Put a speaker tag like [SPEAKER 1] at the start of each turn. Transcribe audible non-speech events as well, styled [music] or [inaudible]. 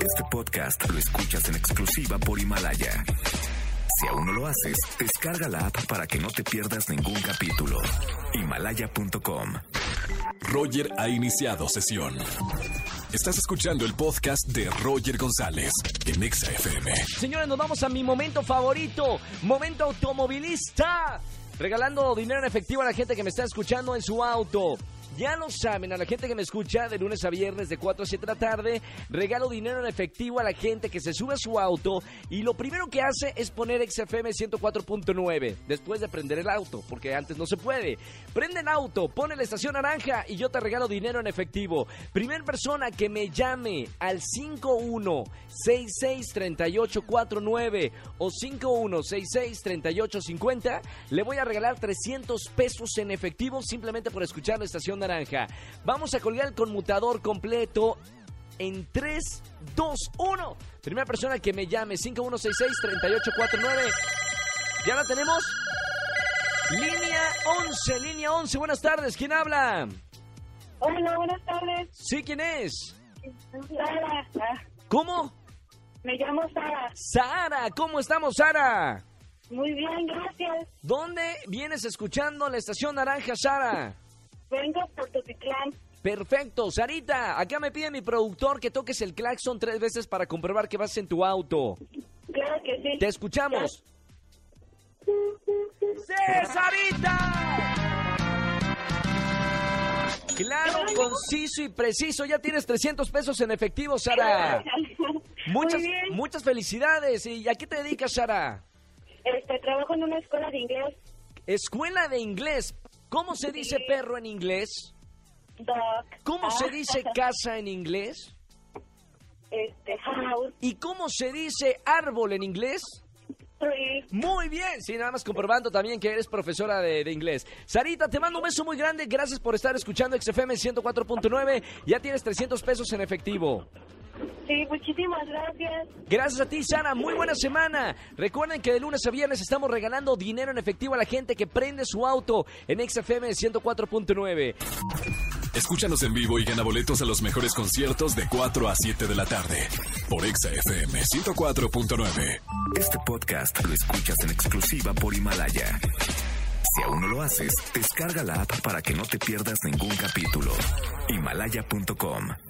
[SPEAKER 1] Este podcast lo escuchas en exclusiva por Himalaya. Si aún no lo haces, descarga la app para que no te pierdas ningún capítulo. Himalaya.com. Roger ha iniciado sesión. Estás escuchando el podcast de Roger González en Exa FM.
[SPEAKER 2] Señores, nos vamos a mi momento favorito, momento automovilista. Regalando dinero en efectivo a la gente que me está escuchando en su auto. Ya lo saben, a la gente que me escucha de lunes a viernes de 4 a 7 de la tarde, regalo dinero en efectivo a la gente que se sube a su auto y lo primero que hace es poner XFM 104.9 después de prender el auto, porque antes no se puede. Prende el auto, pone la estación naranja y yo te regalo dinero en efectivo. Primer persona que me llame al 51663849 o 51663850, le voy a regalar 300 pesos en efectivo simplemente por escuchar la estación naranja. Vamos a colgar el conmutador completo en 3, 2, 1. Primera persona que me llame, 5166-3849. ¿Ya la tenemos? Línea 11, línea 11. Buenas tardes, ¿quién habla?
[SPEAKER 3] Hola, buenas tardes.
[SPEAKER 2] Sí, ¿quién es?
[SPEAKER 3] Sara.
[SPEAKER 2] ¿Cómo?
[SPEAKER 3] Me llamo Sara.
[SPEAKER 2] Sara, ¿cómo estamos, Sara?
[SPEAKER 3] Muy bien, gracias.
[SPEAKER 2] ¿Dónde vienes escuchando la estación naranja, Sara?
[SPEAKER 3] Vengo por Totitlán.
[SPEAKER 2] Perfecto, Sarita, acá me pide mi productor que toques el claxon tres veces para comprobar que vas en tu auto.
[SPEAKER 3] Claro que sí.
[SPEAKER 2] Te escuchamos. ¡Sí, Sarita! Claro, conciso y preciso. Ya tienes 300 pesos en efectivo, Sara. Muchas, muchas felicidades. ¿Y a qué te dedicas, Sara?
[SPEAKER 3] Este, trabajo en una escuela de inglés.
[SPEAKER 2] Escuela de inglés. ¿Cómo se dice perro en inglés?
[SPEAKER 3] Doc.
[SPEAKER 2] ¿Cómo
[SPEAKER 3] Ah,
[SPEAKER 2] se dice [laughs] casa en inglés?
[SPEAKER 3] Este, house.
[SPEAKER 2] ¿Y cómo se dice árbol en inglés?
[SPEAKER 3] Tree.
[SPEAKER 2] Muy bien, sí, nada más comprobando también que eres profesora de, de inglés. Sarita, te mando un beso muy grande, gracias por estar escuchando XFM 104.9, ya tienes 300 pesos en efectivo.
[SPEAKER 3] Sí, muchísimas gracias.
[SPEAKER 2] Gracias a ti, Sara, muy buena semana. Recuerden que de lunes a viernes estamos regalando dinero en efectivo a la gente que prende su auto en XFM 104.9.
[SPEAKER 1] Escúchanos en vivo y gana boletos a los mejores conciertos de 4 a 7 de la tarde por Exa FM 104.9. Este podcast lo escuchas en exclusiva por Himalaya. Si aún no lo haces, descarga la app para que no te pierdas ningún capítulo. Himalaya.com